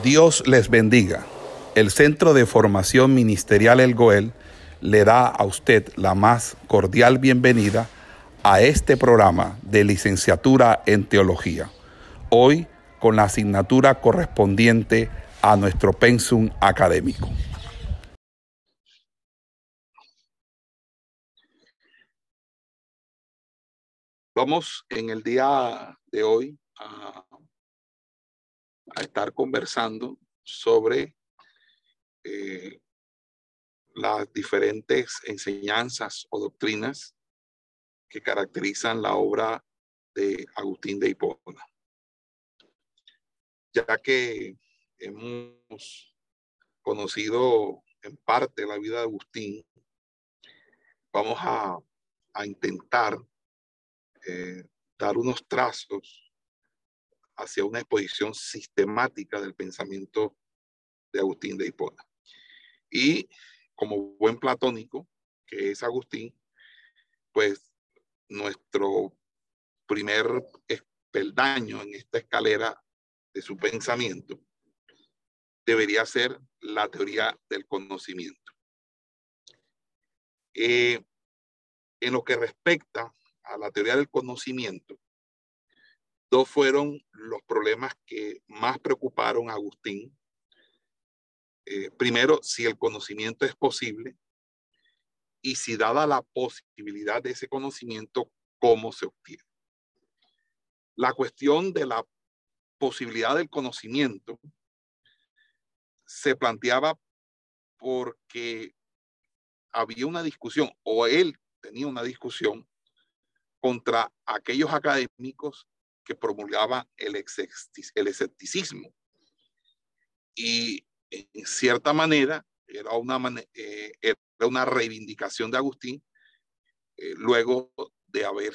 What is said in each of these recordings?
Dios les bendiga. El Centro de Formación Ministerial El Goel le da a usted la más cordial bienvenida a este programa de licenciatura en teología. Hoy con la asignatura correspondiente a nuestro pensum académico. Vamos en el día de hoy a a estar conversando sobre eh, las diferentes enseñanzas o doctrinas que caracterizan la obra de Agustín de Hipona. Ya que hemos conocido en parte la vida de Agustín, vamos a, intentar eh, dar unos trazos hacia una exposición sistemática del pensamiento de Agustín de Hipona. Y como buen platónico, que es Agustín, pues nuestro primer peldaño en esta escalera de su pensamiento debería ser la teoría del conocimiento. Eh, en lo que respecta a la teoría del conocimiento, Dos fueron los problemas que más preocuparon a Agustín. Eh, primero, si el conocimiento es posible y si dada la posibilidad de ese conocimiento, cómo se obtiene. La cuestión de la posibilidad del conocimiento se planteaba porque había una discusión, o él tenía una discusión contra aquellos académicos que promulgaba el, escepticismo. Y en cierta manera era una, eh, era una reivindicación de Agustín eh, luego de haber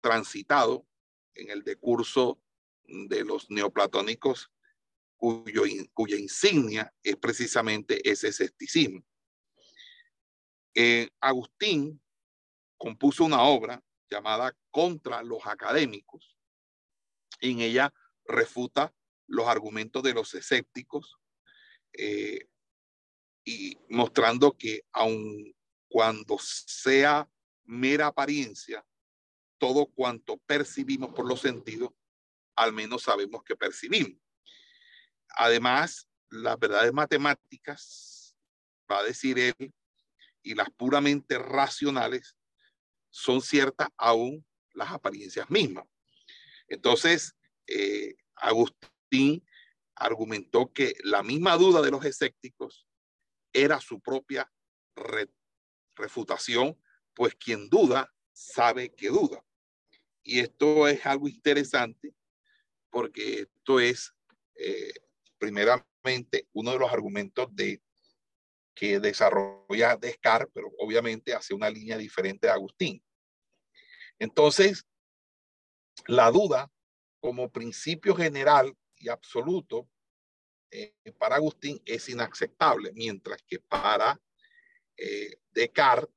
transitado en el decurso de los neoplatónicos cuyo, cuya insignia es precisamente ese escepticismo. Eh, Agustín compuso una obra llamada Contra los académicos, en ella refuta los argumentos de los escépticos eh, y mostrando que aun cuando sea mera apariencia, todo cuanto percibimos por los sentidos, al menos sabemos que percibimos. Además, las verdades matemáticas, va a decir él, y las puramente racionales son ciertas aún las apariencias mismas. Entonces, eh, Agustín argumentó que la misma duda de los escépticos era su propia refutación, pues quien duda sabe que duda. Y esto es algo interesante porque esto es eh, primeramente uno de los argumentos de que desarrolla Descartes, pero obviamente hace una línea diferente de Agustín. Entonces, la duda como principio general y absoluto eh, para Agustín es inaceptable, mientras que para eh, Descartes,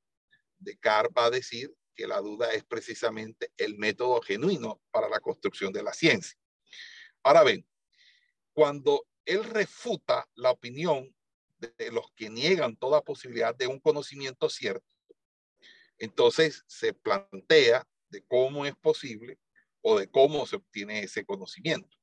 Descartes va a decir que la duda es precisamente el método genuino para la construcción de la ciencia. Ahora ven, cuando él refuta la opinión de los que niegan toda posibilidad de un conocimiento cierto, entonces se plantea de cómo es posible o de cómo se obtiene ese conocimiento.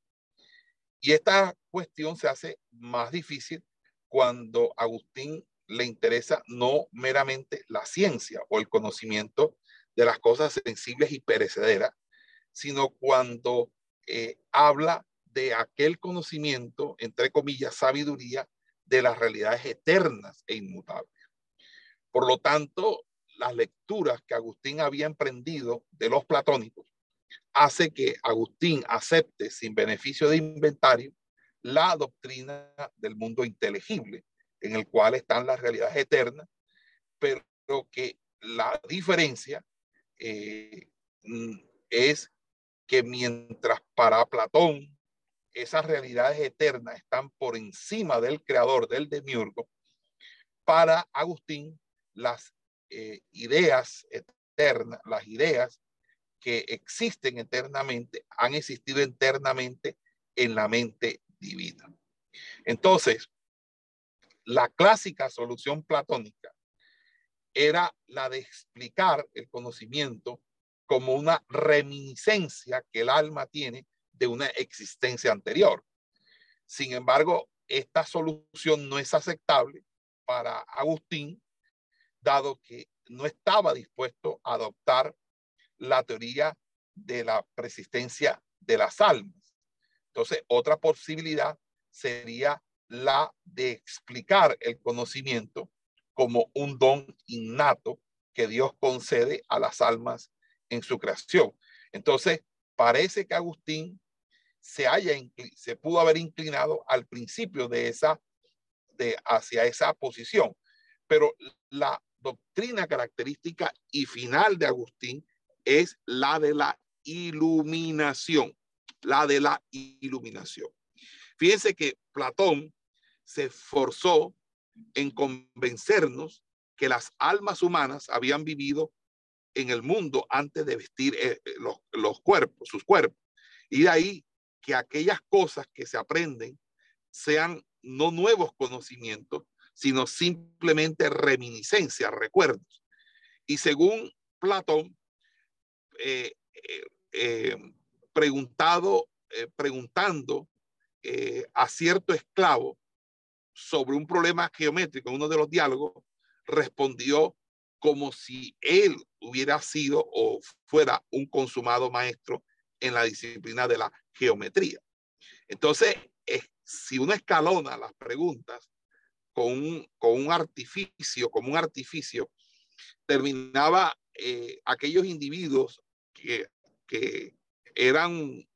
Y esta cuestión se hace más difícil cuando Agustín le interesa no meramente la ciencia o el conocimiento de las cosas sensibles y perecederas, sino cuando eh, habla de aquel conocimiento, entre comillas, sabiduría de las realidades eternas e inmutables. Por lo tanto, las lecturas que Agustín había emprendido de los platónicos hace que Agustín acepte sin beneficio de inventario la doctrina del mundo inteligible, en el cual están las realidades eternas, pero que la diferencia eh, es que mientras para Platón esas realidades eternas están por encima del creador del demiurgo, para Agustín las eh, ideas eternas, las ideas existen eternamente, han existido eternamente en la mente divina. Entonces, la clásica solución platónica era la de explicar el conocimiento como una reminiscencia que el alma tiene de una existencia anterior. Sin embargo, esta solución no es aceptable para Agustín, dado que no estaba dispuesto a adoptar la teoría de la persistencia de las almas. Entonces, otra posibilidad sería la de explicar el conocimiento como un don innato que Dios concede a las almas en su creación. Entonces, parece que Agustín se haya se pudo haber inclinado al principio de esa de hacia esa posición, pero la doctrina característica y final de Agustín es la de la iluminación, la de la iluminación. Fíjense que Platón se esforzó en convencernos que las almas humanas habían vivido en el mundo antes de vestir eh, eh, los, los cuerpos, sus cuerpos. Y de ahí que aquellas cosas que se aprenden sean no nuevos conocimientos, sino simplemente reminiscencias, recuerdos. Y según Platón, eh, preguntado, preguntando a cierto esclavo sobre un problema geométrico, uno de los diálogos, respondió como si él hubiera sido o fuera un consumado maestro en la disciplina de la geometría. Entonces, si uno escalona las preguntas con un, con un artificio, como un artificio, terminaba eh, aquellos individuos que, eran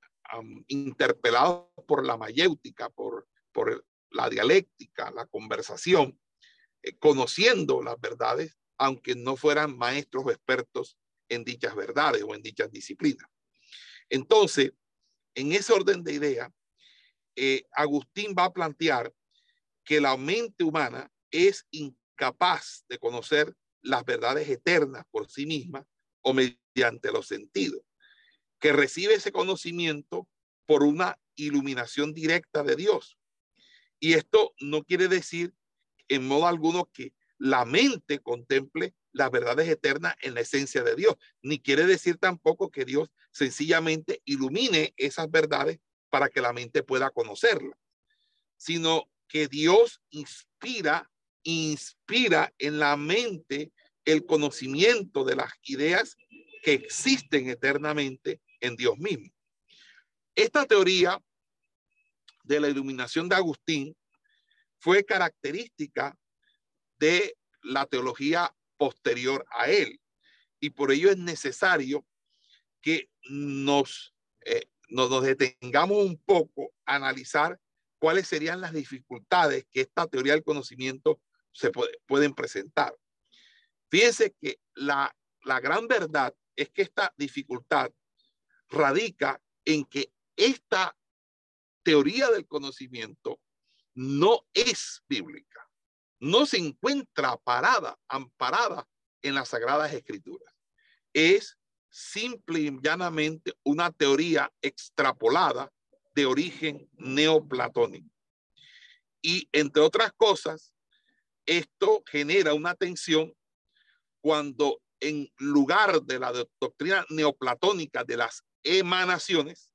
interpelados por la mayéutica, por, por la dialéctica, la conversación, eh, conociendo las verdades, aunque no fueran maestros o expertos en dichas verdades o en dichas disciplinas. Entonces, en ese orden de idea, eh, Agustín va a plantear que la mente humana es incapaz de conocer las verdades eternas por sí misma o mediante los sentidos, que recibe ese conocimiento por una iluminación directa de Dios, y esto no quiere decir en modo alguno que la mente contemple las verdades eternas en la esencia de Dios, ni quiere decir tampoco que Dios sencillamente ilumine esas verdades para que la mente pueda conocerlas, sino que Dios inspira, inspira en la mente el conocimiento de las ideas que existen eternamente en Dios mismo. Esta teoría de la iluminación de Agustín fue característica de la teología posterior a él. Y por ello es necesario que nos, eh, nos, detengamos un poco a analizar cuáles serían las dificultades que esta teoría del conocimiento se pueden presentar. Fíjense que la, la gran verdad es que esta dificultad radica en que esta teoría del conocimiento no es bíblica. No se encuentra parada, amparada en las Sagradas Escrituras. Es simple y llanamente una teoría extrapolada de origen neoplatónico. Y entre otras cosas, esto genera una tensión cuando en lugar de la doctrina neoplatónica de las emanaciones,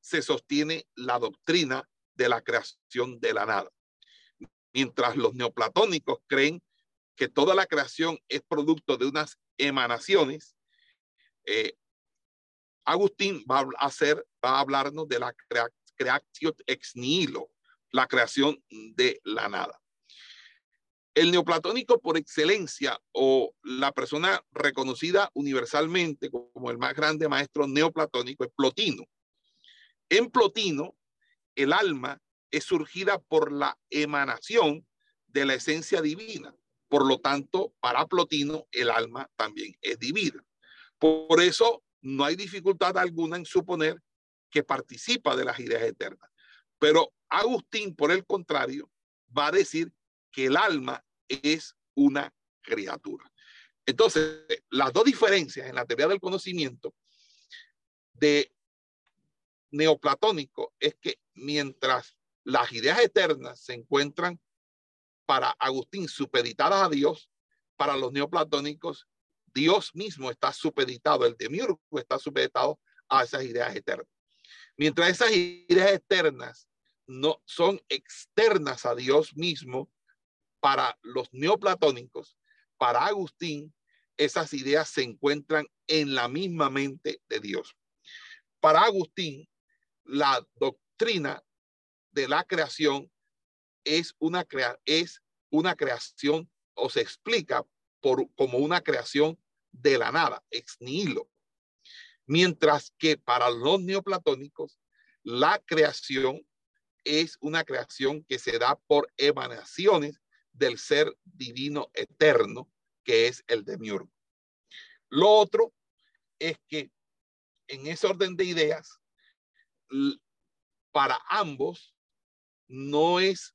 se sostiene la doctrina de la creación de la nada. Mientras los neoplatónicos creen que toda la creación es producto de unas emanaciones, eh, Agustín va a, hacer, va a hablarnos de la creación ex nihilo, la creación de la nada. El neoplatónico por excelencia o la persona reconocida universalmente como el más grande maestro neoplatónico es Plotino. En Plotino, el alma es surgida por la emanación de la esencia divina. Por lo tanto, para Plotino, el alma también es divina. Por eso, no hay dificultad alguna en suponer que participa de las ideas eternas. Pero Agustín, por el contrario, va a decir que el alma es una criatura. Entonces, las dos diferencias en la teoría del conocimiento de neoplatónico es que mientras las ideas eternas se encuentran para Agustín supeditadas a Dios, para los neoplatónicos, Dios mismo está supeditado, el demiurgo está supeditado a esas ideas eternas. Mientras esas ideas eternas no son externas a Dios mismo, para los neoplatónicos, para Agustín, esas ideas se encuentran en la misma mente de Dios. Para Agustín, la doctrina de la creación es una, crea es una creación o se explica por, como una creación de la nada, ex nihilo. Mientras que para los neoplatónicos, la creación es una creación que se da por emanaciones del ser divino eterno, que es el demiurgo. Lo otro es que en ese orden de ideas, para ambos no es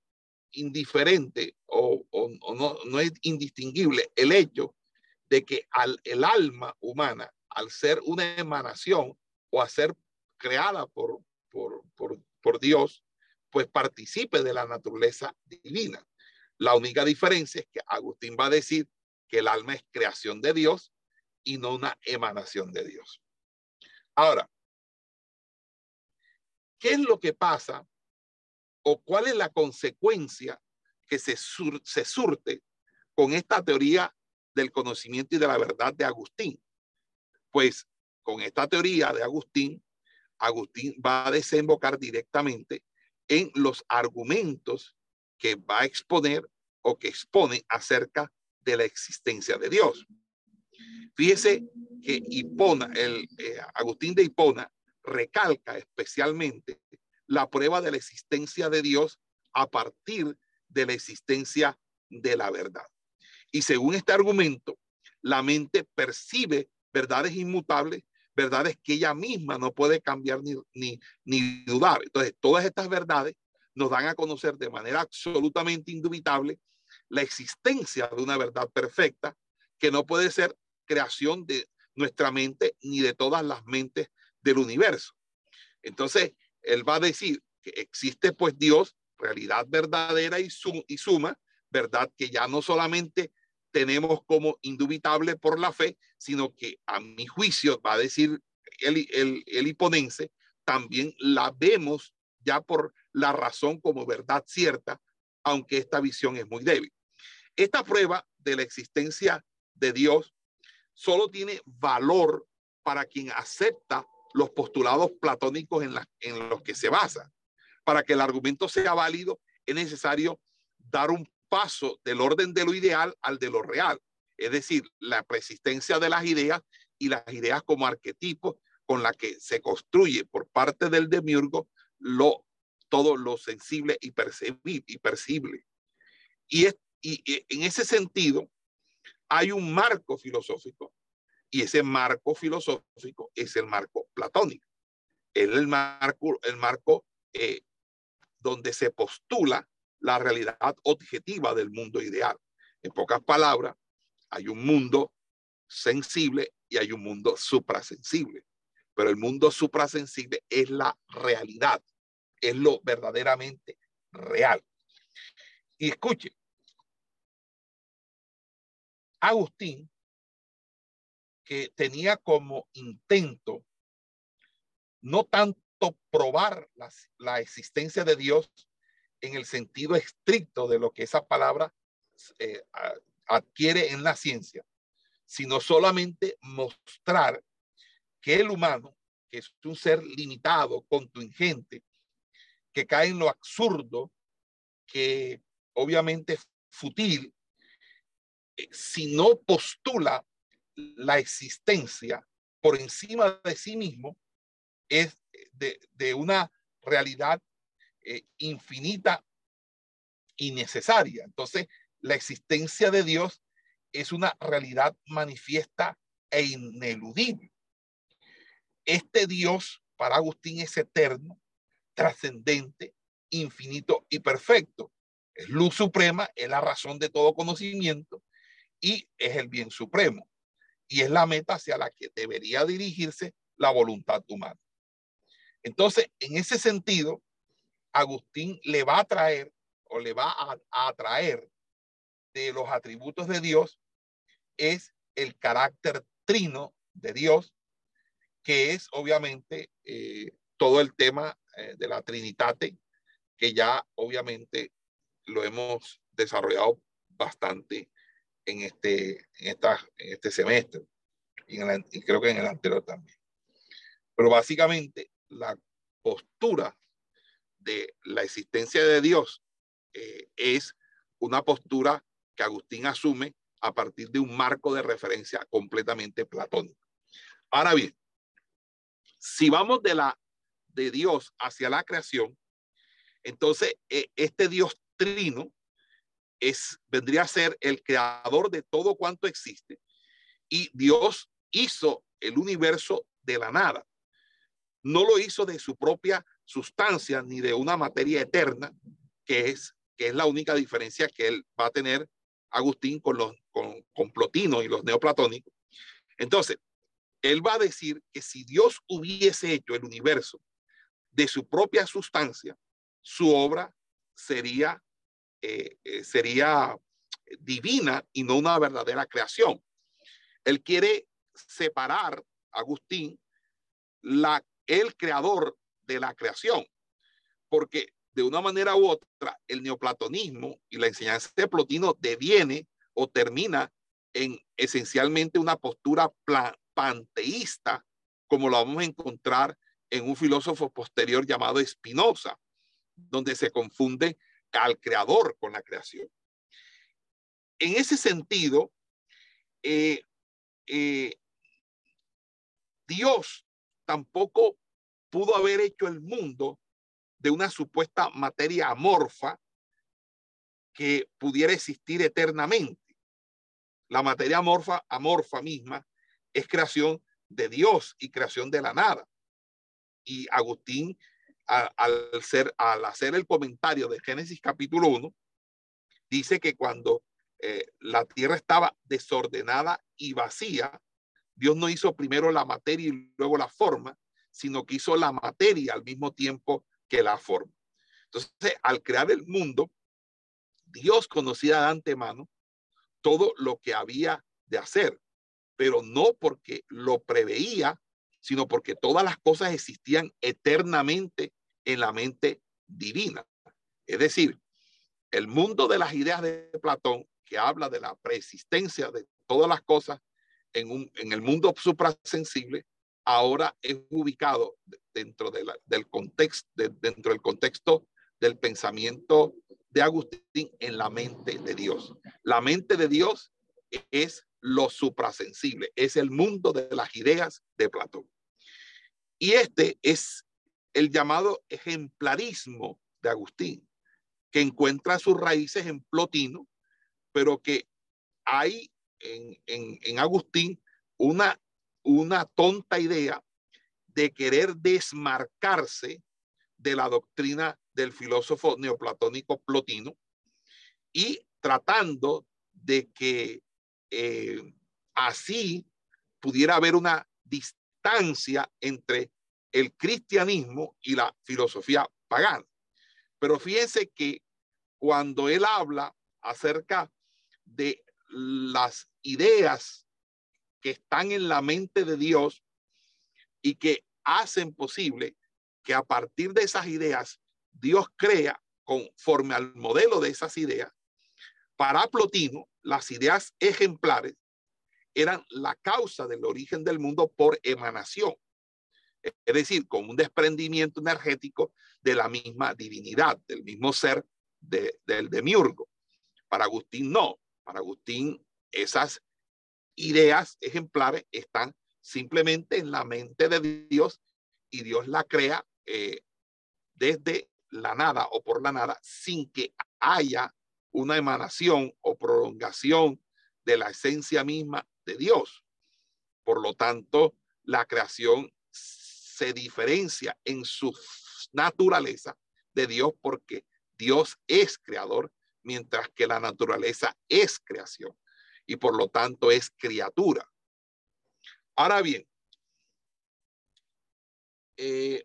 indiferente o, no, es indistinguible el hecho de que al, el alma humana, al ser una emanación o a ser creada por, por, por, por Dios, pues participe de la naturaleza divina. La única diferencia es que Agustín va a decir que el alma es creación de Dios y no una emanación de Dios. Ahora, ¿qué es lo que pasa o cuál es la consecuencia que se, se surte con esta teoría del conocimiento y de la verdad de Agustín? Pues con esta teoría de Agustín, Agustín va a desembocar directamente en los argumentos que va a exponer o que expone acerca de la existencia de Dios. Fíjese que Hipona, el eh, Agustín de Hipona, recalca especialmente la prueba de la existencia de Dios a partir de la existencia de la verdad. Y según este argumento, la mente percibe verdades inmutables, verdades que ella misma no puede cambiar ni, ni, ni dudar. Entonces, todas estas verdades nos dan a conocer de manera absolutamente indubitable la existencia de una verdad perfecta que no puede ser creación de nuestra mente ni de todas las mentes del universo. Entonces, él va a decir que existe pues Dios, realidad verdadera y, suma, verdad que ya no solamente tenemos como indubitable por la fe, sino que a mi juicio, va a decir el, el, el también la vemos ya por la razón como verdad cierta, aunque esta visión es muy débil. Esta prueba de la existencia de Dios solo tiene valor para quien acepta los postulados platónicos en, los que se basa. Para que el argumento sea válido, es necesario dar un paso del orden de lo ideal al de lo real, es decir, la persistencia de las ideas y las ideas como arquetipos con la que se construye por parte del demiurgo lo, todo lo sensible y, percibible. Y, percible. y, y en ese sentido, hay un marco filosófico y ese marco filosófico es el marco platónico. Es el marco, el marco eh, donde se postula la realidad objetiva del mundo ideal. En pocas palabras, hay un mundo sensible y hay un mundo suprasensible. Pero el mundo suprasensible es la realidad, es lo verdaderamente real. Y escuche, Agustín, que tenía como intento no tanto probar la, existencia de Dios en el sentido estricto de lo que esa palabra eh, adquiere en la ciencia, sino solamente mostrar que el humano, que es un ser limitado, contingente, que cae en lo absurdo, que obviamente es fútil, eh, si no postula la existencia por encima de sí mismo, es de, una realidad eh, infinita y necesaria. Entonces, la existencia de Dios es una realidad manifiesta e ineludible. Este Dios para Agustín es eterno, trascendente, infinito y perfecto. Es luz suprema, es la razón de todo conocimiento y es el bien supremo. Y es la meta hacia la que debería dirigirse la voluntad humana. Entonces, en ese sentido, Agustín le va a traer o le va a, atraer de los atributos de Dios es el carácter trino de Dios, que es obviamente eh, todo el tema eh, de la Trinitate, que ya obviamente lo hemos desarrollado bastante en este, en esta, en este semestre y, creo que en el anterior también. Pero básicamente la postura de la existencia de Dios eh, es una postura que Agustín asume a partir de un marco de referencia completamente platónico. Ahora bien, si vamos de la de Dios hacia la creación, entonces eh, este Dios trino es vendría a ser el creador de todo cuanto existe y Dios hizo el universo de la nada. No lo hizo de su propia sustancia ni de una materia eterna, que es que es la única diferencia que él va a tener Agustín con los con, con Plotino y los neoplatónicos. Entonces, él va a decir que si Dios hubiese hecho el universo de su propia sustancia, su obra sería, eh, eh, sería divina y no una verdadera creación. Él quiere separar, Agustín, la, el creador de la creación, porque de una manera u otra, el neoplatonismo y la enseñanza de Plotino deviene o termina en esencialmente una postura panteísta, como lo vamos a encontrar en un filósofo posterior llamado Spinoza, donde se confunde al creador con la creación. En ese sentido, eh, eh, Dios tampoco pudo haber hecho el mundo de una supuesta materia amorfa que pudiera existir eternamente. La materia amorfa, amorfa misma, es creación de Dios y creación de la nada. Y Agustín, al, ser, al hacer el comentario de Génesis capítulo 1, dice que cuando eh, la tierra estaba desordenada y vacía, Dios no hizo primero la materia y luego la forma, sino que hizo la materia al mismo tiempo que la forma. Entonces, al crear el mundo, Dios conocía de antemano todo lo que había de hacer, pero no porque lo preveía, sino porque todas las cosas existían eternamente en la mente divina. Es decir, el mundo de las ideas de Platón, que habla de la preexistencia de todas las cosas en, un, en el mundo suprasensible, ahora es ubicado dentro del contexto, dentro del contexto del pensamiento de Agustín en la mente de Dios. La mente de Dios es lo suprasensible, es el mundo de las ideas de Platón. Y este es el llamado ejemplarismo de Agustín, que encuentra sus raíces en Plotino, pero que hay en, en Agustín una una tonta idea de querer desmarcarse de la doctrina del filósofo neoplatónico Plotino y tratando de que eh, así pudiera haber una distancia entre el cristianismo y la filosofía pagana. Pero fíjense que cuando él habla acerca de las ideas que están en la mente de Dios y que hacen posible que a partir de esas ideas Dios crea conforme al modelo de esas ideas. Para Plotino, las ideas ejemplares eran la causa del origen del mundo por emanación, es decir, con un desprendimiento energético de la misma divinidad, del mismo ser del demiurgo. Para Agustín no, para Agustín esas ideas ejemplares están simplemente en la mente de Dios y Dios la crea eh, desde la nada o por la nada sin que haya una emanación o prolongación de la esencia misma de Dios. Por lo tanto, la creación se diferencia en su naturaleza de Dios porque Dios es creador, mientras que la naturaleza es creación y por lo tanto es criatura. Ahora bien, eh,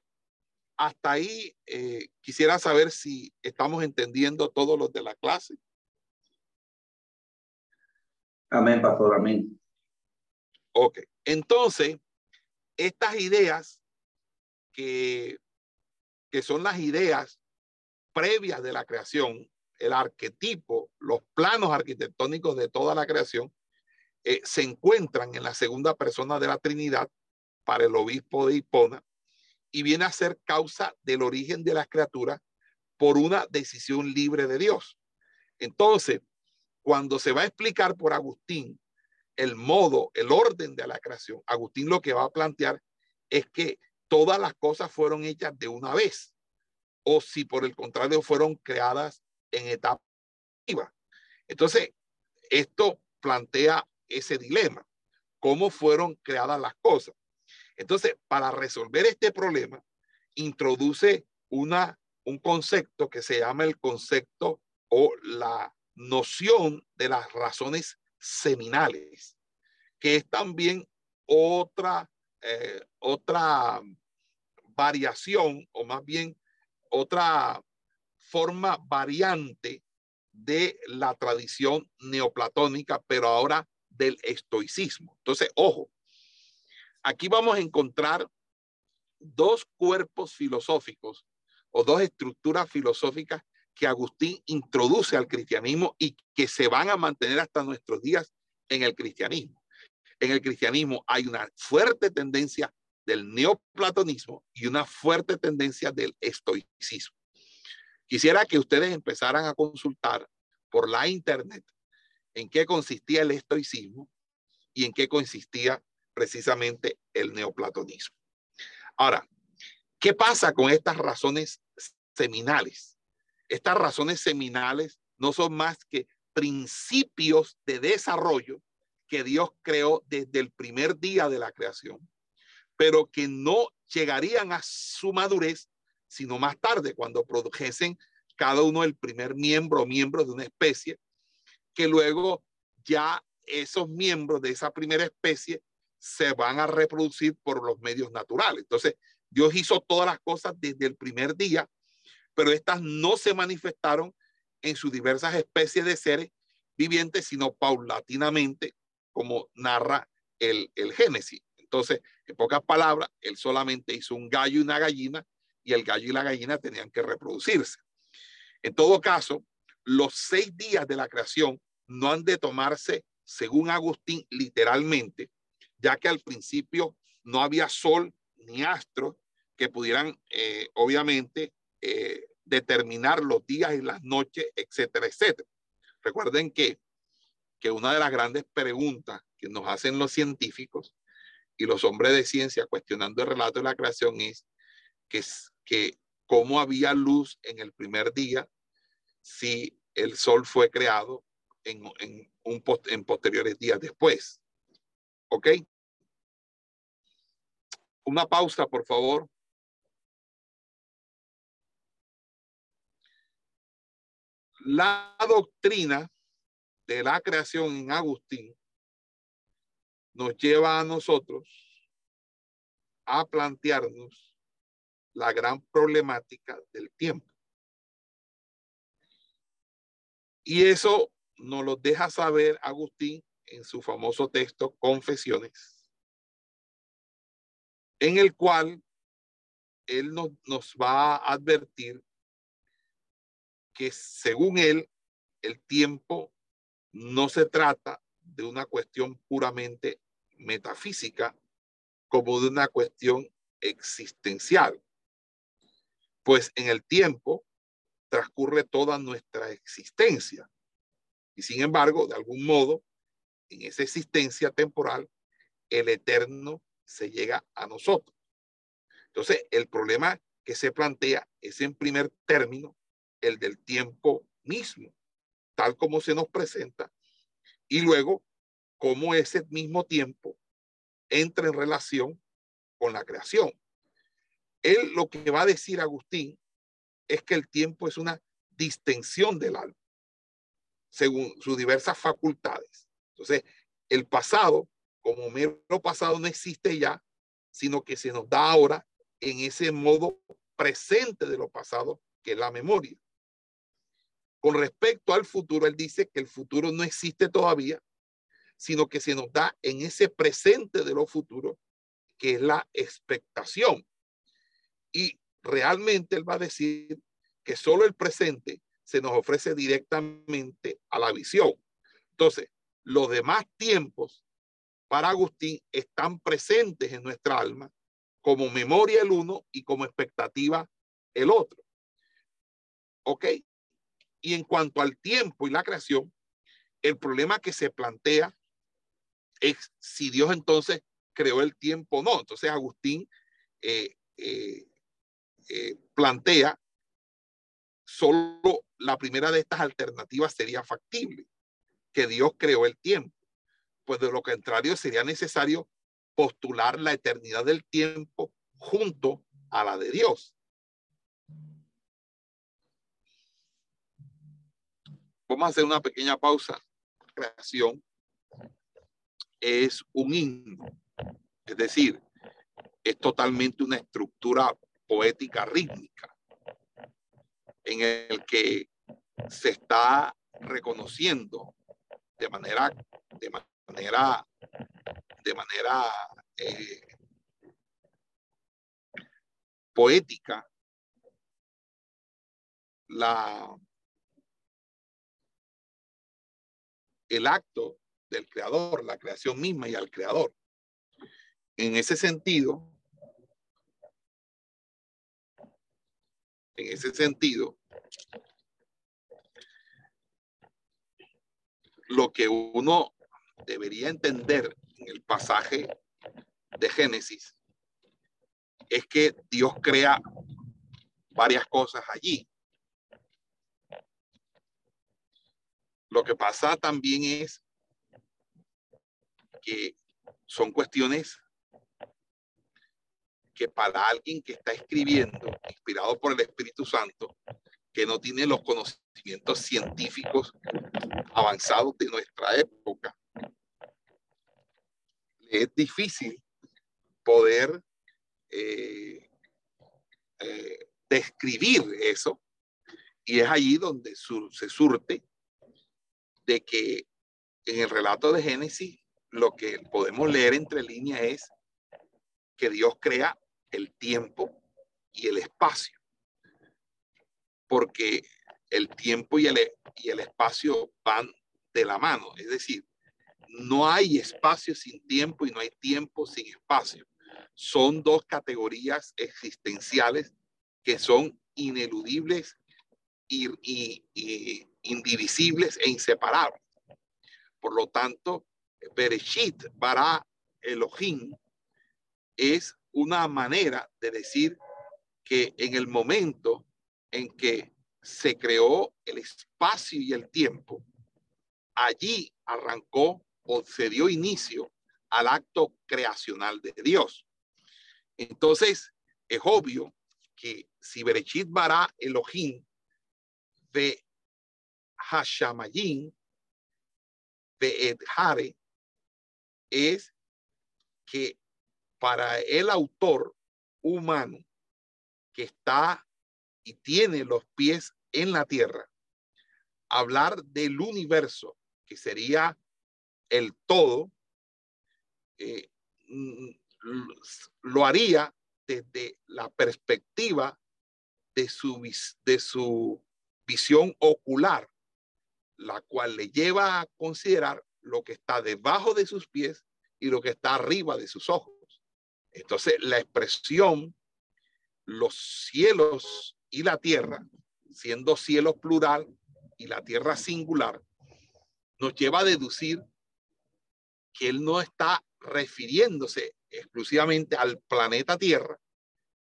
hasta ahí eh, quisiera saber si estamos entendiendo todos los de la clase. Amén, pastor, amén. Ok, entonces, estas ideas que, que son las ideas previas de la creación, el arquetipo, los planos arquitectónicos de toda la creación, eh, se encuentran en la segunda persona de la Trinidad para el obispo de Hipona y viene a ser causa del origen de las criaturas por una decisión libre de Dios. Entonces, cuando se va a explicar por Agustín el modo, el orden de la creación, Agustín lo que va a plantear es que todas las cosas fueron hechas de una vez, o si por el contrario fueron creadas en etapa. Entonces, esto plantea ese dilema, cómo fueron creadas las cosas. Entonces, para resolver este problema, introduce una, un concepto que se llama el concepto o la noción de las razones seminales, que es también otra, eh, otra variación o más bien otra forma variante de la tradición neoplatónica, pero ahora del estoicismo. Entonces, ojo, aquí vamos a encontrar dos cuerpos filosóficos o dos estructuras filosóficas que Agustín introduce al cristianismo y que se van a mantener hasta nuestros días en el cristianismo. En el cristianismo hay una fuerte tendencia del neoplatonismo y una fuerte tendencia del estoicismo. Quisiera que ustedes empezaran a consultar por la internet en qué consistía el estoicismo y en qué consistía precisamente el neoplatonismo. Ahora, ¿qué pasa con estas razones seminales? Estas razones seminales no son más que principios de desarrollo que Dios creó desde el primer día de la creación, pero que no llegarían a su madurez sino más tarde, cuando produjesen cada uno el primer miembro o miembro de una especie que luego ya esos miembros de esa primera especie se van a reproducir por los medios naturales. Entonces, Dios hizo todas las cosas desde el primer día, pero estas no se manifestaron en sus diversas especies de seres vivientes, sino paulatinamente, como narra el, el Génesis. Entonces, en pocas palabras, él solamente hizo un gallo y una gallina, y el gallo y la gallina tenían que reproducirse. En todo caso, los seis días de la creación no han de tomarse, según Agustín, literalmente, ya que al principio no había sol ni astros que pudieran, eh, obviamente, eh, determinar los días y las noches, etcétera, etcétera. Recuerden que, que una de las grandes preguntas que nos hacen los científicos y los hombres de ciencia cuestionando el relato de la creación es que, que cómo había luz en el primer día si el sol fue creado en, en, un, en posteriores días después. ¿Ok? Una pausa, por favor. La doctrina de la creación en Agustín nos lleva a nosotros a plantearnos la gran problemática del tiempo. Y eso nos lo deja saber Agustín en su famoso texto Confesiones, en el cual él nos, nos va a advertir que según él, el tiempo no se trata de una cuestión puramente metafísica como de una cuestión existencial. Pues en el tiempo transcurre toda nuestra existencia. Y sin embargo, de algún modo, en esa existencia temporal, el eterno se llega a nosotros. Entonces, el problema que se plantea es en primer término el del tiempo mismo, tal como se nos presenta, y luego cómo ese mismo tiempo entra en relación con la creación. Él lo que va a decir Agustín es que el tiempo es una distensión del alma, según sus diversas facultades. Entonces, el pasado, como mero pasado, no existe ya, sino que se nos da ahora en ese modo presente de lo pasado, que es la memoria. Con respecto al futuro, él dice que el futuro no existe todavía, sino que se nos da en ese presente de lo futuro, que es la expectación. Y realmente él va a decir que solo el presente se nos ofrece directamente a la visión. Entonces, los demás tiempos para Agustín están presentes en nuestra alma como memoria el uno y como expectativa el otro. ¿Ok? Y en cuanto al tiempo y la creación, el problema que se plantea es si Dios entonces creó el tiempo o no. Entonces Agustín eh, eh, eh, plantea solo la primera de estas alternativas sería factible, que Dios creó el tiempo. Pues de lo contrario sería necesario postular la eternidad del tiempo junto a la de Dios. Vamos a hacer una pequeña pausa. Creación es un himno, es decir, es totalmente una estructura poética rítmica en el que se está reconociendo de manera, de manera, de manera eh, poética la, el acto del creador, la creación misma y al creador. En ese sentido, en ese sentido, lo que uno debería entender en el pasaje de Génesis es que Dios crea varias cosas allí. Lo que pasa también es que son cuestiones que para alguien que está escribiendo, inspirado por el Espíritu Santo, que no tiene los conocimientos científicos avanzados de nuestra época, es difícil poder eh, eh, describir eso. Y es allí donde se surte de que en el relato de Génesis lo que podemos leer entre líneas es que Dios crea el tiempo y el espacio. Porque el tiempo y el, y el espacio van de la mano. Es decir, no hay espacio sin tiempo y no hay tiempo sin espacio. Son dos categorías existenciales que son ineludibles y, y indivisibles e inseparables. Por lo tanto, Bereshit bara Elohim es una manera de decir que en el momento en que se creó el espacio y el tiempo, allí arrancó o se dio inicio al acto creacional de Dios. Entonces, es obvio que si Berechit bara Elohim de Hashamayim de Edhare es que para el autor humano que está y tiene los pies en la tierra, hablar del universo, que sería el todo, eh, mm, lo haría desde la perspectiva de su, de su visión ocular, la cual le lleva a considerar lo que está debajo de sus pies y lo que está arriba de sus ojos. Entonces, la expresión los cielos y la tierra, siendo cielos plural y la tierra singular, nos lleva a deducir que él no está refiriéndose exclusivamente al planeta Tierra,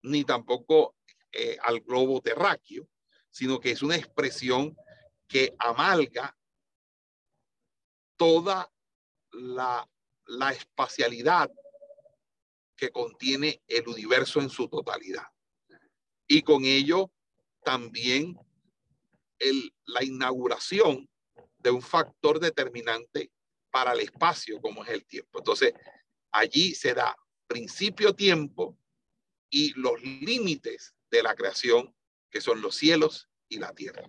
ni tampoco eh, al globo terráqueo, sino que es una expresión que amalga toda la, la espacialidad que contiene el universo en su totalidad. Y con ello también la inauguración de un factor determinante para el espacio como es el tiempo. Entonces, allí se da principio tiempo y los límites de la creación, que son los cielos y la tierra.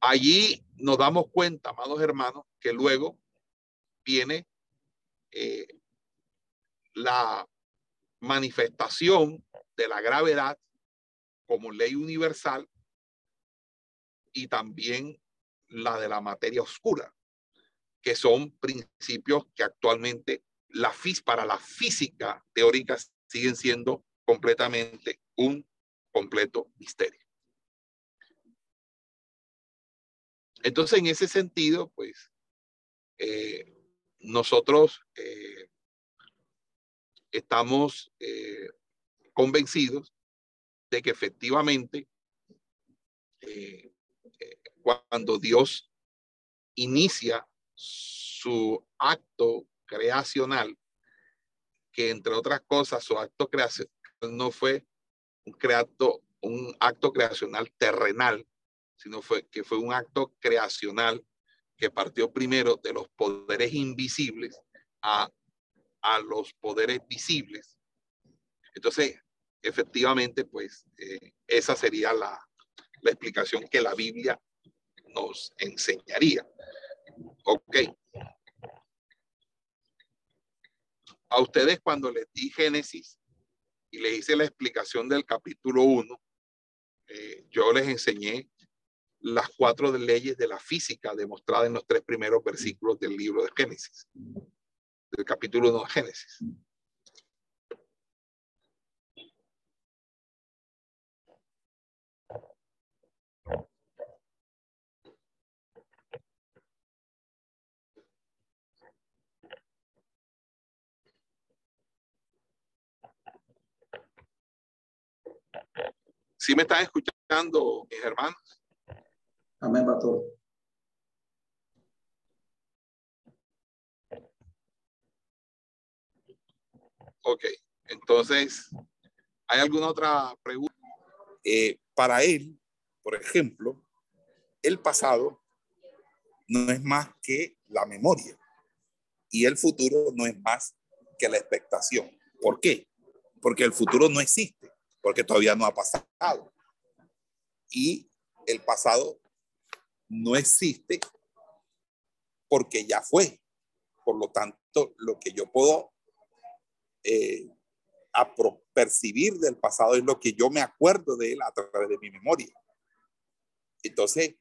Allí nos damos cuenta, amados hermanos, que luego viene eh, la manifestación de la gravedad como ley universal y también la de la materia oscura, que son principios que actualmente la FIS para la física teórica siguen siendo completamente un completo misterio. Entonces, en ese sentido, pues, eh, nosotros eh, estamos eh, convencidos de que efectivamente cuando Dios inicia su acto creacional, que entre otras cosas su acto creacional no fue un, un acto creacional terrenal, sino fue que fue un acto creacional que partió primero de los poderes invisibles a, a los poderes visibles. Entonces, efectivamente, pues eh, esa sería la, la explicación que la Biblia nos enseñaría. Ok. A ustedes cuando les di Génesis y les hice la explicación del capítulo 1, eh, yo les enseñé las cuatro leyes de la física demostradas en los tres primeros versículos del libro de Génesis, del capítulo 1 de Génesis. ¿Sí me están escuchando, mis hermanos? Amén, pastor. Ok, entonces, ¿hay alguna otra pregunta? Eh, para él, por ejemplo, el pasado no es más que la memoria y el futuro no es más que la expectación. ¿Por qué? Porque el futuro no existe, porque todavía no ha pasado. Y el pasado no existe porque ya fue. Por lo tanto, lo que yo puedo eh, percibir del pasado es lo que yo me acuerdo de él a través de mi memoria. Entonces,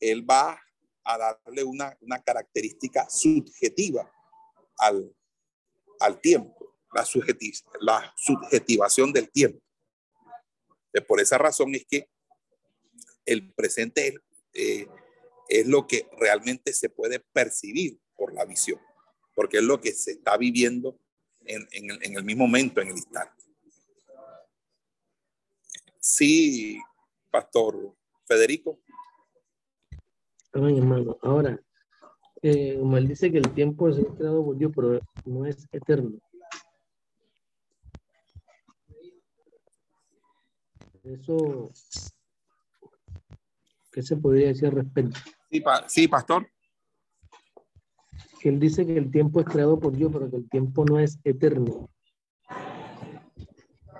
él va a darle una, una característica subjetiva al, al tiempo, la, la subjetivación del tiempo. Por esa razón es que el presente es eh, es lo que realmente se puede percibir por la visión, porque es lo que se está viviendo en, el, mismo momento, en el instante. Sí, Pastor Federico. Ay, hermano, ahora, eh, dice que el tiempo es creado por Dios, pero no es eterno. Eso ¿Qué se podría decir al respecto? Sí, pastor. Que él dice que el tiempo es creado por Dios, pero que el tiempo no es eterno.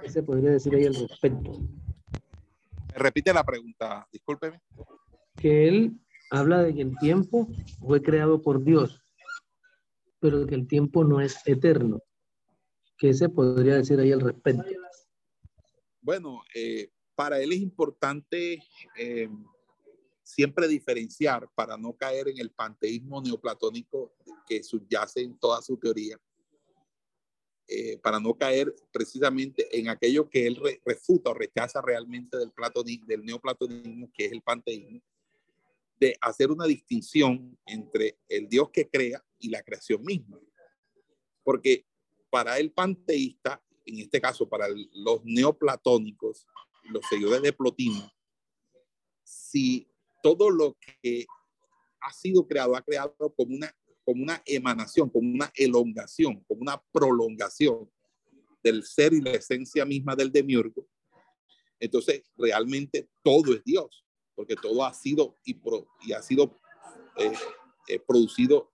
¿Qué se podría decir ahí al respecto? Repite la pregunta, discúlpeme. Que él habla de que el tiempo fue creado por Dios, pero que el tiempo no es eterno. ¿Qué se podría decir ahí al respecto? Bueno, eh, para él es importante eh, siempre diferenciar para no caer en el panteísmo neoplatónico que subyace en toda su teoría, eh, para no caer precisamente en aquello que él refuta o rechaza realmente del, platonismo, del neoplatonismo, que es el panteísmo, de hacer una distinción entre el Dios que crea y la creación misma. Porque para el panteísta, en este caso para los neoplatónicos, los seguidores de Plotino, si todo lo que ha sido creado, ha creado como una, como una emanación, como una elongación, como una prolongación del ser y la esencia misma del demiurgo. Entonces, realmente todo es Dios, porque todo ha sido y, y ha sido eh, eh, producido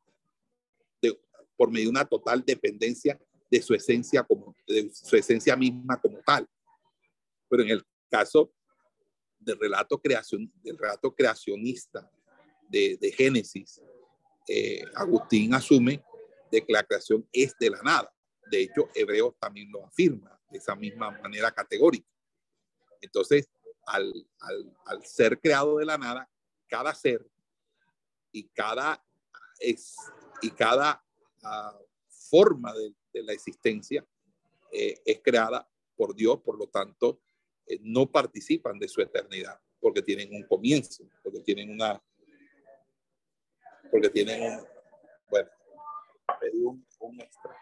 por medio de una total dependencia de su esencia como de su esencia misma como tal. Pero en el caso del relato, creación, del relato creacionista de, de Génesis, eh, Agustín asume de que la creación es de la nada. De hecho, Hebreos también lo afirma de esa misma manera categórica. Entonces, al, al, al ser creado de la nada, cada ser y cada, es, y cada uh, forma de, de, la existencia eh, es creada por Dios, por lo tanto, no participan de su eternidad, porque tienen un comienzo, porque tienen una, porque tienen un, bueno, pedí un, un extra.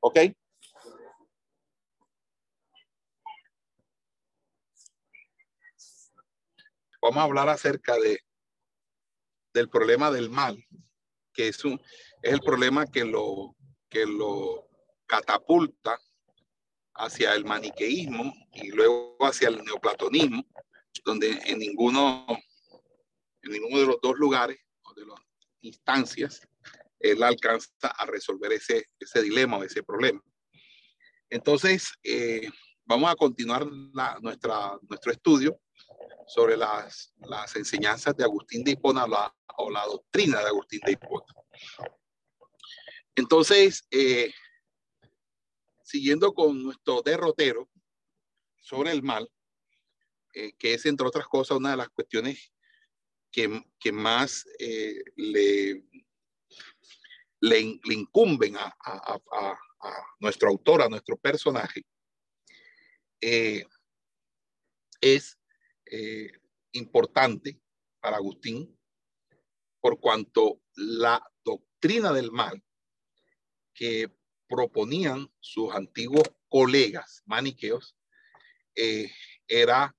¿Ok? Vamos a hablar acerca de, del problema del mal, que es, un, es el problema que lo, que lo catapulta hacia el maniqueísmo y luego hacia el neoplatonismo, donde en ninguno, en ninguno de los dos lugares o de las instancias él alcanza a resolver ese, ese dilema o ese problema. Entonces, eh, vamos a continuar nuestra, nuestro estudio sobre las, las enseñanzas de Agustín de Hipona la, o la doctrina de Agustín de Hipona. Entonces, eh, siguiendo con nuestro derrotero sobre el mal, eh, que es, entre otras cosas, una de las cuestiones que, que más eh, le, le, incumben a, a, nuestro autor, a nuestro personaje, eh, es importante para Agustín por cuanto la doctrina del mal proponían sus antiguos colegas maniqueos eh, era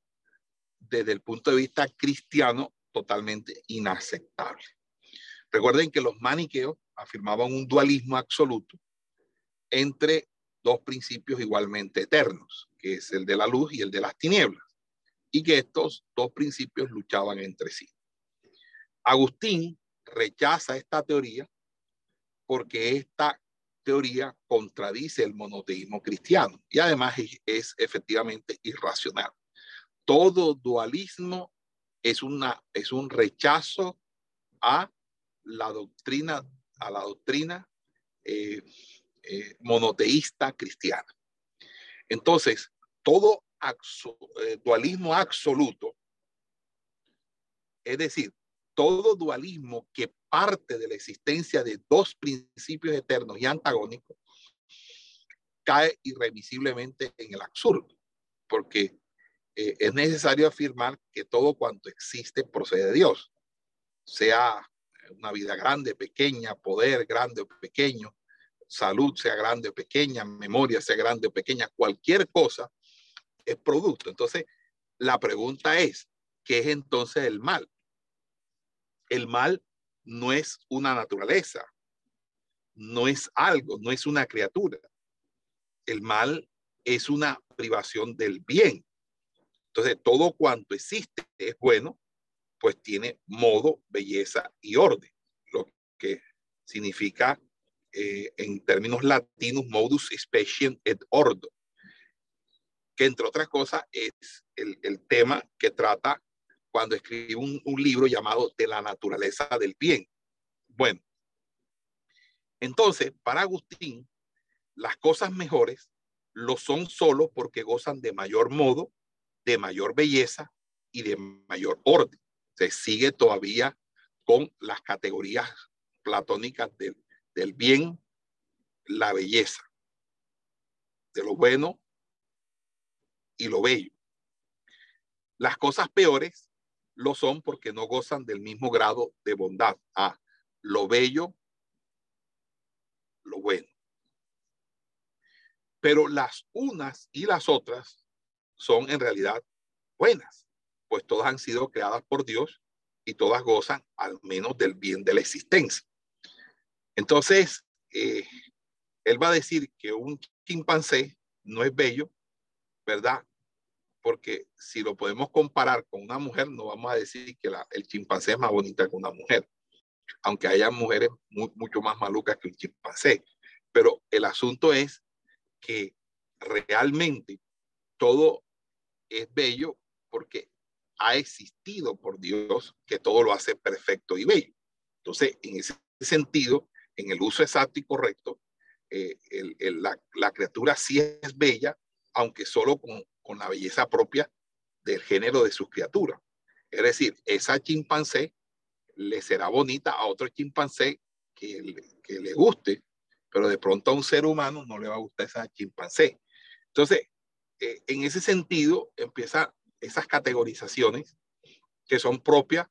desde el punto de vista cristiano totalmente inaceptable. Recuerden que los maniqueos afirmaban un dualismo absoluto entre dos principios igualmente eternos, que es el de la luz y el de las tinieblas, y que estos dos principios luchaban entre sí. Agustín rechaza esta teoría porque esta teoría contradice el monoteísmo cristiano y además es, efectivamente irracional. Todo dualismo es, una, es un rechazo a la doctrina, a la doctrina eh, eh, monoteísta cristiana. Entonces, todo eh, dualismo absoluto, es decir, todo dualismo que parte de la existencia de dos principios eternos y antagónicos cae irremisiblemente en el absurdo, porque eh, es necesario afirmar que todo cuanto existe procede de Dios, sea una vida grande, pequeña, poder grande o pequeño, salud sea grande o pequeña, memoria sea grande o pequeña, cualquier cosa es producto. Entonces, la pregunta es, ¿qué es entonces el mal? El mal no es una naturaleza, no es algo, no es una criatura. El mal es una privación del bien. Entonces, todo cuanto existe es bueno, pues tiene modo, belleza y orden, lo que significa eh, en términos latinos modus speciem et ordo, que entre otras cosas es el, el tema que trata cuando escribe un, libro llamado De la naturaleza del bien. Bueno, entonces, para Agustín, las cosas mejores lo son solo porque gozan de mayor modo, de mayor belleza y de mayor orden. Se sigue todavía con las categorías platónicas del bien, la belleza, de lo bueno y lo bello. Las cosas peores lo son porque no gozan del mismo grado de bondad. Ah, lo bello, lo bueno. Pero las unas y las otras son en realidad buenas, pues todas han sido creadas por Dios y todas gozan al menos del bien de la existencia. Entonces, eh, él va a decir que un chimpancé no es bello, ¿verdad? Porque si lo podemos comparar con una mujer, no vamos a decir que la, el chimpancé es más bonita que una mujer, aunque haya mujeres muy, mucho más malucas que un chimpancé. Pero el asunto es que realmente todo es bello porque ha existido por Dios que todo lo hace perfecto y bello. Entonces, en ese sentido, en el uso exacto y correcto, eh, la, criatura sí es bella, aunque solo con, con la belleza propia del género de sus criaturas. Es decir, esa chimpancé le será bonita a otro chimpancé que, le guste, pero de pronto a un ser humano no le va a gustar esa chimpancé. Entonces, eh, en ese sentido, empiezan esas categorizaciones que son propias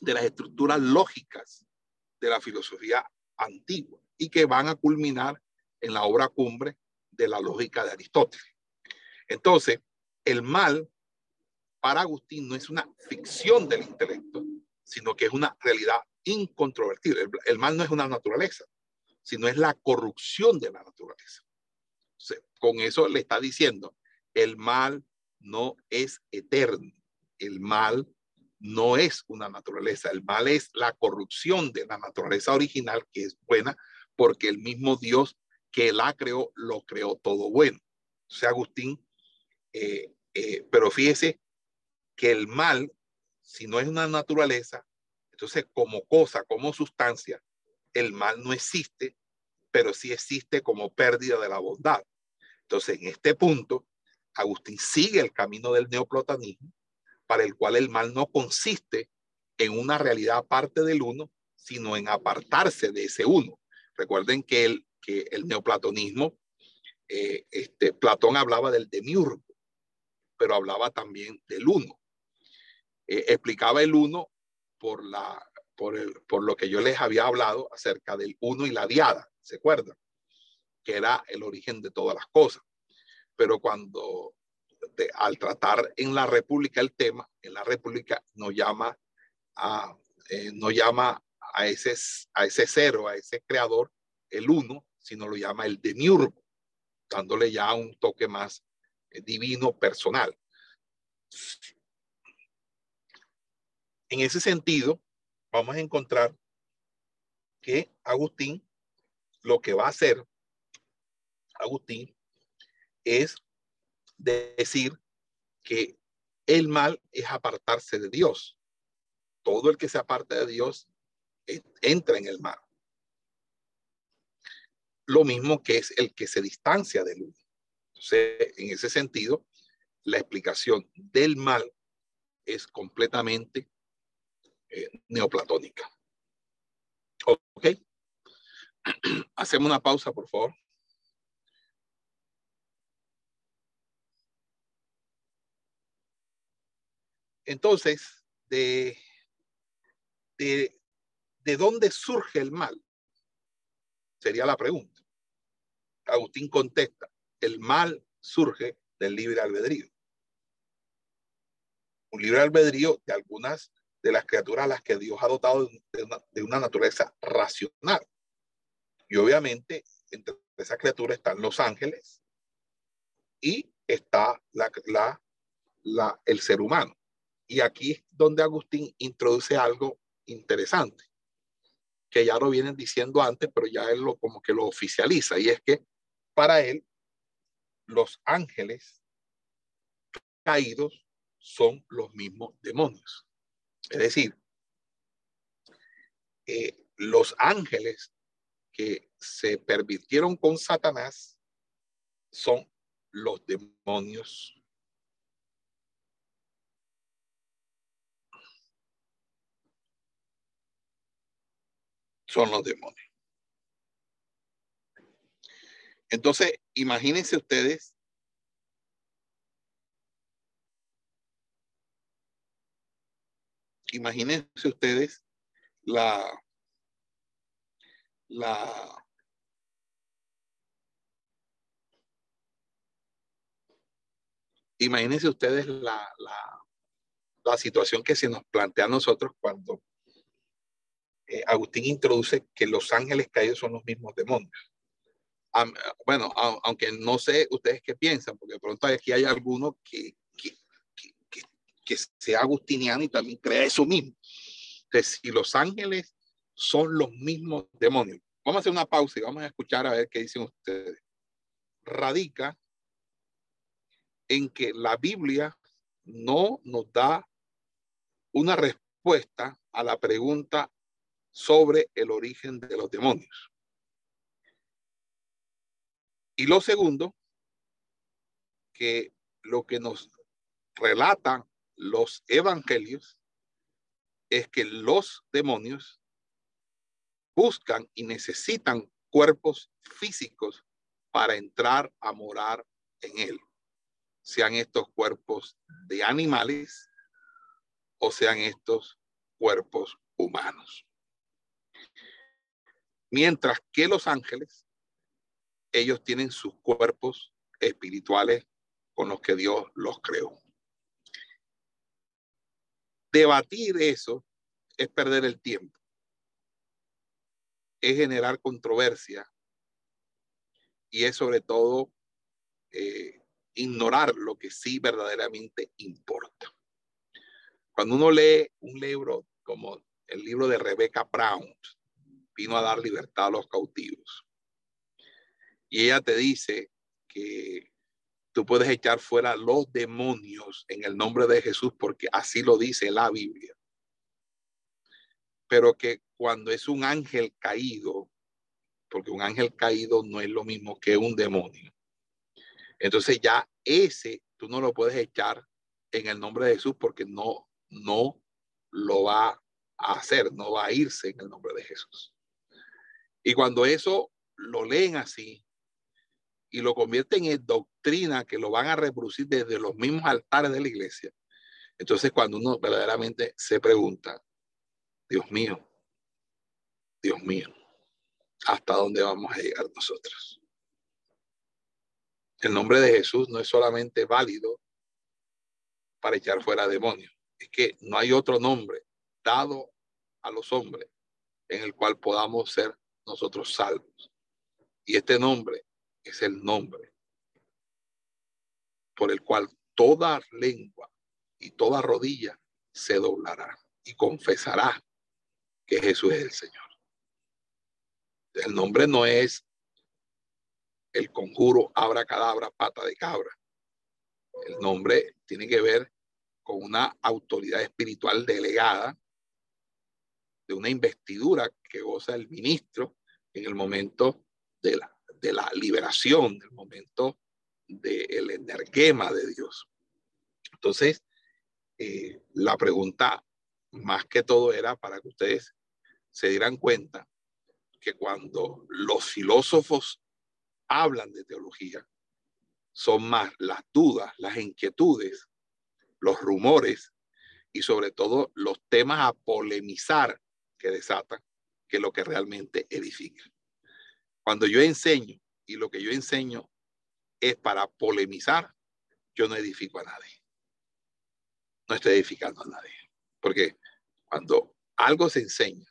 de las estructuras lógicas de la filosofía antigua y que van a culminar en la obra cumbre de la lógica de Aristóteles. Entonces, el mal para Agustín no es una ficción del intelecto, sino que es una realidad incontrovertible. El, mal no es una naturaleza, sino es la corrupción de la naturaleza. con eso le está diciendo, el mal no es eterno, el mal no es una naturaleza, el mal es la corrupción de la naturaleza original que es buena porque el mismo Dios que la creó lo creó todo bueno. O sea, Agustín, eh, eh, pero fíjese que el mal, si no es una naturaleza, entonces como cosa, como sustancia, el mal no existe, pero sí existe como pérdida de la bondad. Entonces, en este punto, Agustín sigue el camino del neoplatonismo, para el cual el mal no consiste en una realidad aparte del uno, sino en apartarse de ese uno. Recuerden que el, que el neoplatonismo, eh, este, Platón hablaba del demiurgo, pero hablaba también del uno. Eh, explicaba el uno por, la, por, el, por lo que yo les había hablado acerca del uno y la diada, ¿se acuerdan? Que era el origen de todas las cosas. Pero cuando al tratar en la República el tema, en la República no llama a, eh, no llama a ese, a ese cero, a ese creador, el uno, sino lo llama el demiurgo, dándole ya un toque más divino, personal. En ese sentido, vamos a encontrar que Agustín lo que va a hacer, Agustín, es decir que el mal es apartarse de Dios. Todo el que se aparta de Dios entra en el mal. Lo mismo que es el que se distancia del uno. Entonces, en ese sentido, la explicación del mal es completamente eh, neoplatónica. Ok. Hacemos una pausa, por favor. Entonces, de, de, ¿de dónde surge el mal? Sería la pregunta. Agustín contesta, el mal surge del libre albedrío. Un libre albedrío de algunas de las criaturas a las que Dios ha dotado de una, naturaleza racional. Y obviamente entre esas criaturas están los ángeles y está el ser humano. Y aquí es donde Agustín introduce algo interesante, que ya lo vienen diciendo antes, pero ya él lo como que lo oficializa, y es que para él los ángeles caídos son los mismos demonios. Es decir, eh, los ángeles que se permitieron con Satanás son los demonios. Son los demonios. Entonces, imagínense ustedes imagínense ustedes la, la, imagínense ustedes la, la, la, situación que se nos plantea a nosotros cuando eh, Agustín introduce que los ángeles caídos son los mismos demonios. Bueno, aunque no sé ustedes qué piensan, porque de pronto aquí hay alguno que, que sea agustiniano y también crea eso mismo. que si los ángeles son los mismos demonios, vamos a hacer una pausa y vamos a escuchar a ver qué dicen ustedes. Radica en que la Biblia no nos da una respuesta a la pregunta sobre el origen de los demonios. Y lo segundo, que lo que nos relatan los evangelios es que los demonios buscan y necesitan cuerpos físicos para entrar a morar en él, sean estos cuerpos de animales o sean estos cuerpos humanos. Mientras que los ángeles, ellos tienen sus cuerpos espirituales con los que Dios los creó. Debatir eso es perder el tiempo, es generar controversia y es sobre todo eh, ignorar lo que sí verdaderamente importa. Cuando uno lee un libro como el libro de Rebecca Brown, vino a dar libertad a los cautivos. Y ella te dice que tú puedes echar fuera los demonios en el nombre de Jesús porque así lo dice la Biblia. Pero que cuando es un ángel caído, porque un ángel caído no es lo mismo que un demonio. Entonces ya ese tú no lo puedes echar en el nombre de Jesús porque no, no lo va a hacer, no va a irse en el nombre de Jesús. Y cuando eso lo leen así y lo convierten en doctrina que lo van a reproducir desde los mismos altares de la iglesia, entonces cuando uno verdaderamente se pregunta, Dios mío, Dios mío, ¿hasta dónde vamos a llegar nosotros? El nombre de Jesús no es solamente válido para echar fuera demonios, es que no hay otro nombre dado a los hombres en el cual podamos ser nosotros salvos. Y este nombre es el nombre por el cual toda lengua y toda rodilla se doblará y confesará que Jesús es el Señor. El nombre no es el conjuro abra cadabra, pata de cabra. El nombre tiene que ver con una autoridad espiritual delegada de una investidura que goza el ministro en el momento de la, de la liberación, del momento del energema de Dios. Entonces, eh, la pregunta más que todo era para que ustedes se dieran cuenta que cuando los filósofos hablan de teología, son más las dudas, las inquietudes, los rumores y sobre todo los temas a polemizar que desatan que lo que realmente edifica. Cuando yo enseño y lo que yo enseño es para polemizar, yo no edifico a nadie. No estoy edificando a nadie. Porque cuando algo se enseña,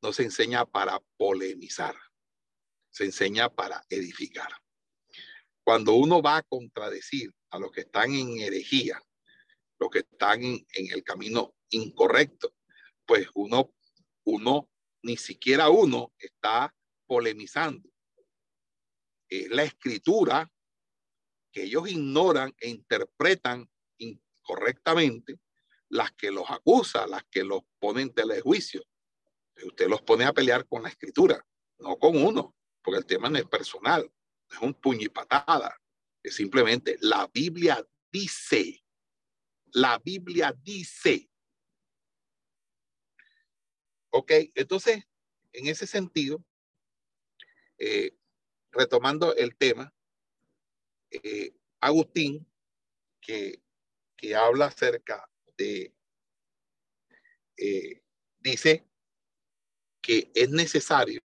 no se enseña para polemizar, se enseña para edificar. Cuando uno va a contradecir a los que están en herejía, los que están en, el camino incorrecto, pues uno uno, ni siquiera uno está polemizando. Es la escritura que ellos ignoran e interpretan incorrectamente las que los acusa, las que los ponen en telejuicio. Usted los pone a pelear con la escritura, no con uno, porque el tema no es personal, es un puño y patada. Es simplemente la Biblia dice, la Biblia dice, Ok, entonces, en ese sentido, eh, retomando el tema, eh, Agustín, que, que, habla acerca de, eh, dice que es necesario,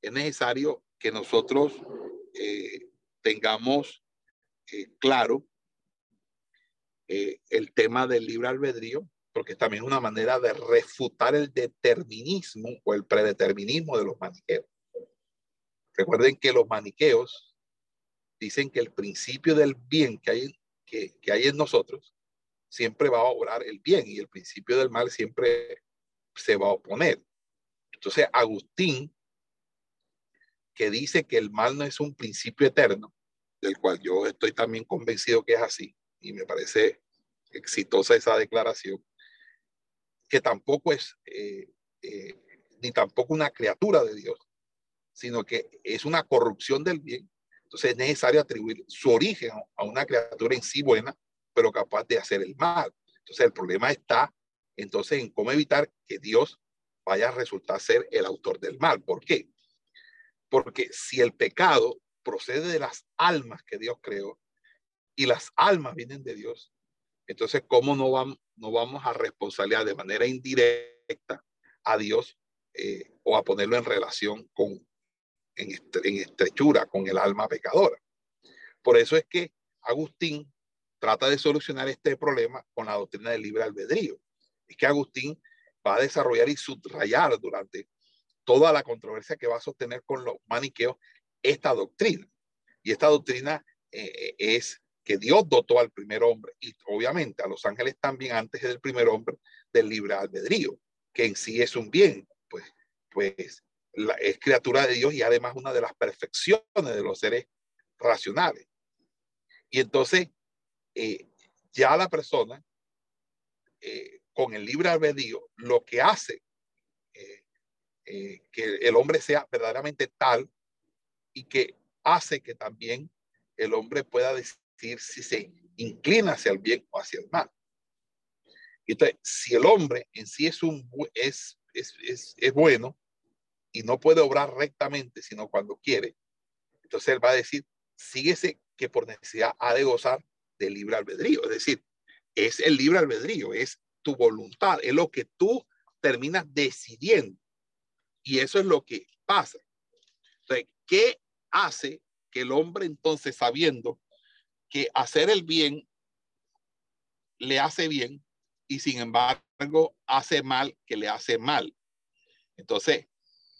es necesario que nosotros tengamos claro el tema del libre albedrío porque también es una manera de refutar el determinismo o el predeterminismo de los maniqueos. Recuerden que los maniqueos dicen que el principio del bien que hay, que, que hay en nosotros siempre va a obrar el bien y el principio del mal siempre se va a oponer. Entonces, Agustín, que dice que el mal no es un principio eterno, del cual yo estoy también convencido que es así, y me parece exitosa esa declaración, que tampoco es eh, eh, ni tampoco una criatura de Dios, sino que es una corrupción del bien. Entonces es necesario atribuir su origen a una criatura en sí buena, pero capaz de hacer el mal. Entonces el problema está entonces en cómo evitar que Dios vaya a resultar ser el autor del mal. ¿Por qué? Porque si el pecado procede de las almas que Dios creó y las almas vienen de Dios, entonces ¿cómo no vamos, no vamos a responsabilizar de manera indirecta a Dios eh, o a ponerlo en relación con, en, estrechura con el alma pecadora? Por eso es que Agustín trata de solucionar este problema con la doctrina del libre albedrío. Es que Agustín va a desarrollar y subrayar durante toda la controversia que va a sostener con los maniqueos esta doctrina. Y esta doctrina eh, es que Dios dotó al primer hombre y obviamente a los ángeles también antes del primer hombre del libre albedrío, que en sí es un bien, pues, pues es criatura de Dios y además una de las perfecciones de los seres racionales. Y entonces eh, ya la persona eh, con el libre albedrío lo que hace eh, que el hombre sea verdaderamente tal y que hace que también el hombre pueda decir si se inclina hacia el bien o hacia el mal. Entonces, si el hombre en sí es, un, es, es, es, es bueno y no puede obrar rectamente, sino cuando quiere, entonces él va a decir, síguese que por necesidad ha de gozar de libre albedrío. Es decir, es el libre albedrío, es tu voluntad, es lo que tú terminas decidiendo. Y eso es lo que pasa. Entonces, ¿qué hace que el hombre entonces, sabiendo que hacer el bien le hace bien y sin embargo hace mal que le hace mal? Entonces,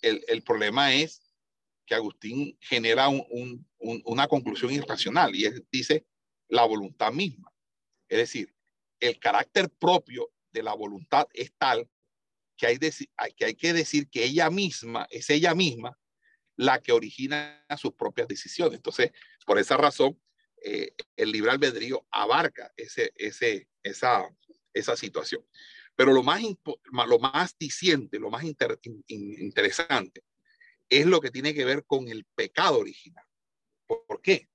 el, problema es que Agustín genera un, un, una conclusión irracional y él dice, la voluntad misma. Es decir, el carácter propio de la voluntad es tal que hay, que decir que ella misma, es ella misma la que origina sus propias decisiones. Entonces, por esa razón, eh, el libre albedrío abarca esa situación. Pero lo más, lo más diciente, lo más interesante, es lo que tiene que ver con el pecado original. ¿Por qué?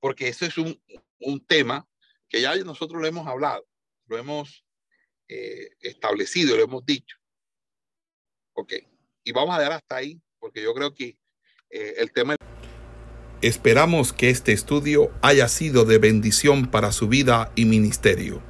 porque eso es un, un tema que ya nosotros lo hemos hablado, lo hemos eh, establecido, lo hemos dicho. Ok, y vamos a dar hasta ahí, porque yo creo que eh, el tema... Esperamos que este estudio haya sido de bendición para su vida y ministerio.